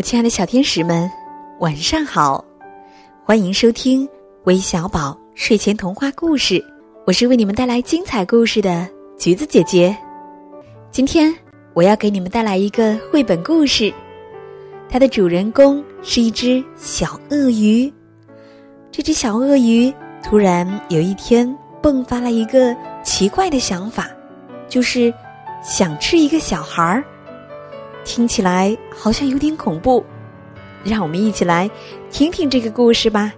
我亲爱的小天使们，晚上好！欢迎收听微小宝睡前童话故事，我是为你们带来精彩故事的橘子姐姐。今天我要给你们带来一个绘本故事，它的主人公是一只小鳄鱼。这只小鳄鱼突然有一天迸发了一个奇怪的想法，就是想吃一个小孩儿。听起来好像有点恐怖，让我们一起来听听这个故事吧。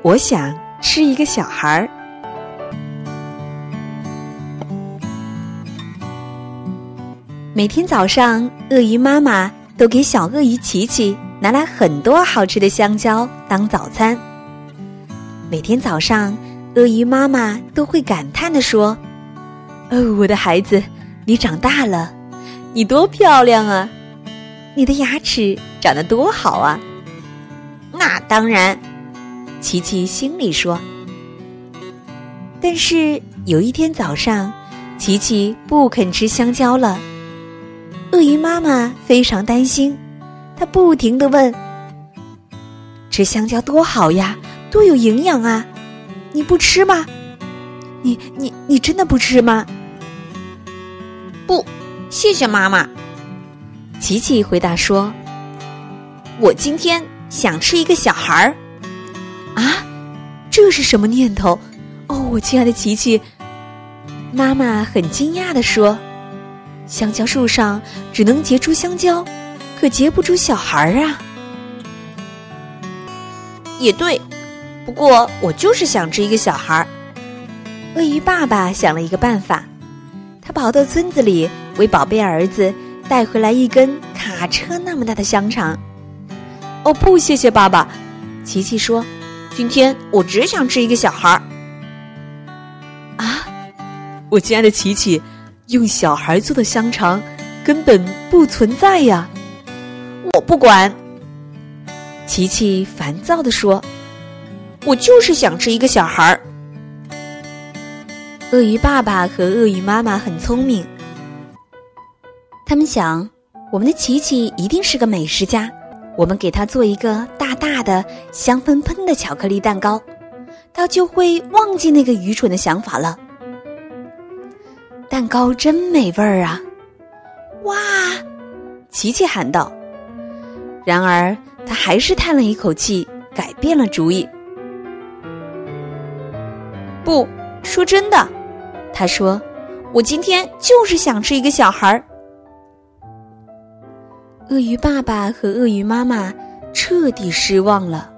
我想吃一个小孩儿。每天早上，鳄鱼妈妈都给小鳄鱼琪琪拿来很多好吃的香蕉当早餐。每天早上，鳄鱼妈妈都会感叹的说：“哦，我的孩子，你长大了。”你多漂亮啊！你的牙齿长得多好啊！那当然，琪琪心里说。但是有一天早上，琪琪不肯吃香蕉了。鳄鱼妈妈非常担心，她不停的问：“吃香蕉多好呀，多有营养啊！你不吃吗？你你你真的不吃吗？”不。谢谢妈妈，琪琪回答说：“我今天想吃一个小孩儿。”啊，这是什么念头？哦，我亲爱的琪琪，妈妈很惊讶的说：“香蕉树上只能结出香蕉，可结不出小孩儿啊。”也对，不过我就是想吃一个小孩儿。鳄鱼爸爸想了一个办法，他跑到村子里。为宝贝儿子带回来一根卡车那么大的香肠。哦不，谢谢爸爸。琪琪说：“今天我只想吃一个小孩儿。”啊，我亲爱的琪琪，用小孩做的香肠根本不存在呀！我不管。琪琪烦躁地说：“我就是想吃一个小孩儿。”鳄鱼爸爸和鳄鱼妈妈很聪明。他们想，我们的琪琪一定是个美食家，我们给他做一个大大的、香喷喷的巧克力蛋糕，他就会忘记那个愚蠢的想法了。蛋糕真美味儿啊！哇，琪琪喊道。然而，他还是叹了一口气，改变了主意。不说真的，他说：“我今天就是想吃一个小孩儿。”鳄鱼爸爸和鳄鱼妈妈彻底失望了，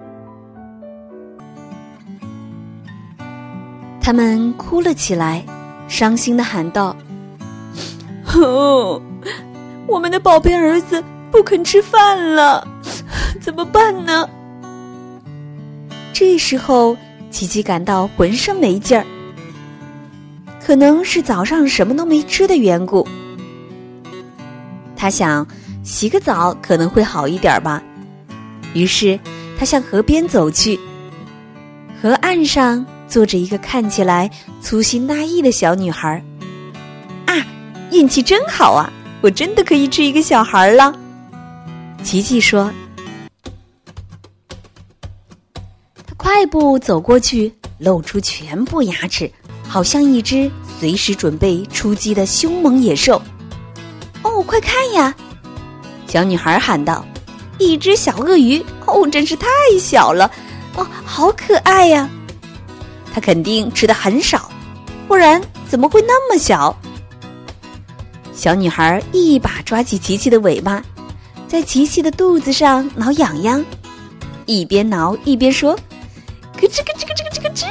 他们哭了起来，伤心的喊道：“哦，我们的宝贝儿子不肯吃饭了，怎么办呢？”这时候，琪琪感到浑身没劲儿，可能是早上什么都没吃的缘故。他想。洗个澡可能会好一点吧。于是，他向河边走去。河岸上坐着一个看起来粗心大意的小女孩。啊，运气真好啊！我真的可以吃一个小孩了。琪琪说。他快步走过去，露出全部牙齿，好像一只随时准备出击的凶猛野兽。哦，快看呀！小女孩喊道：“一只小鳄鱼哦，真是太小了哦，好可爱呀！它肯定吃的很少，不然怎么会那么小？”小女孩一把抓起琪琪的尾巴，在琪琪的肚子上挠痒痒，一边挠一边说：“咯吱咯吱咯吱咯吱咯吱。”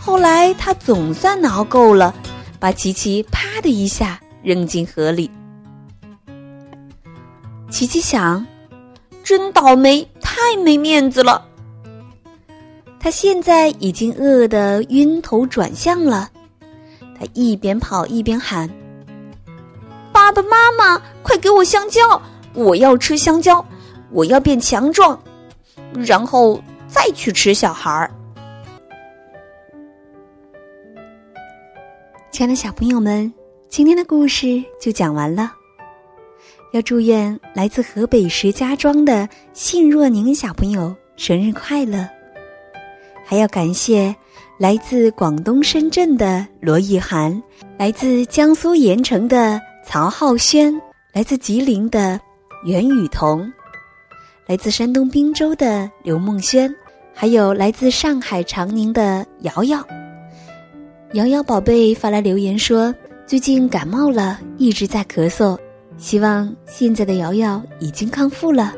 后来她总算挠够了，把琪琪啪的一下扔进河里。琪琪想，真倒霉，太没面子了。他现在已经饿得晕头转向了，他一边跑一边喊：“爸爸妈妈，快给我香蕉！我要吃香蕉，我要变强壮，然后再去吃小孩儿。”亲爱的小朋友们，今天的故事就讲完了。要祝愿来自河北石家庄的信若宁小朋友生日快乐。还要感谢来自广东深圳的罗意涵，来自江苏盐城的曹浩轩，来自吉林的袁雨桐，来自山东滨州的刘梦轩，还有来自上海长宁的瑶瑶。瑶瑶宝贝发来留言说，最近感冒了，一直在咳嗽。希望现在的瑶瑶已经康复了。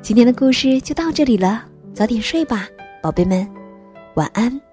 今天的故事就到这里了，早点睡吧，宝贝们，晚安。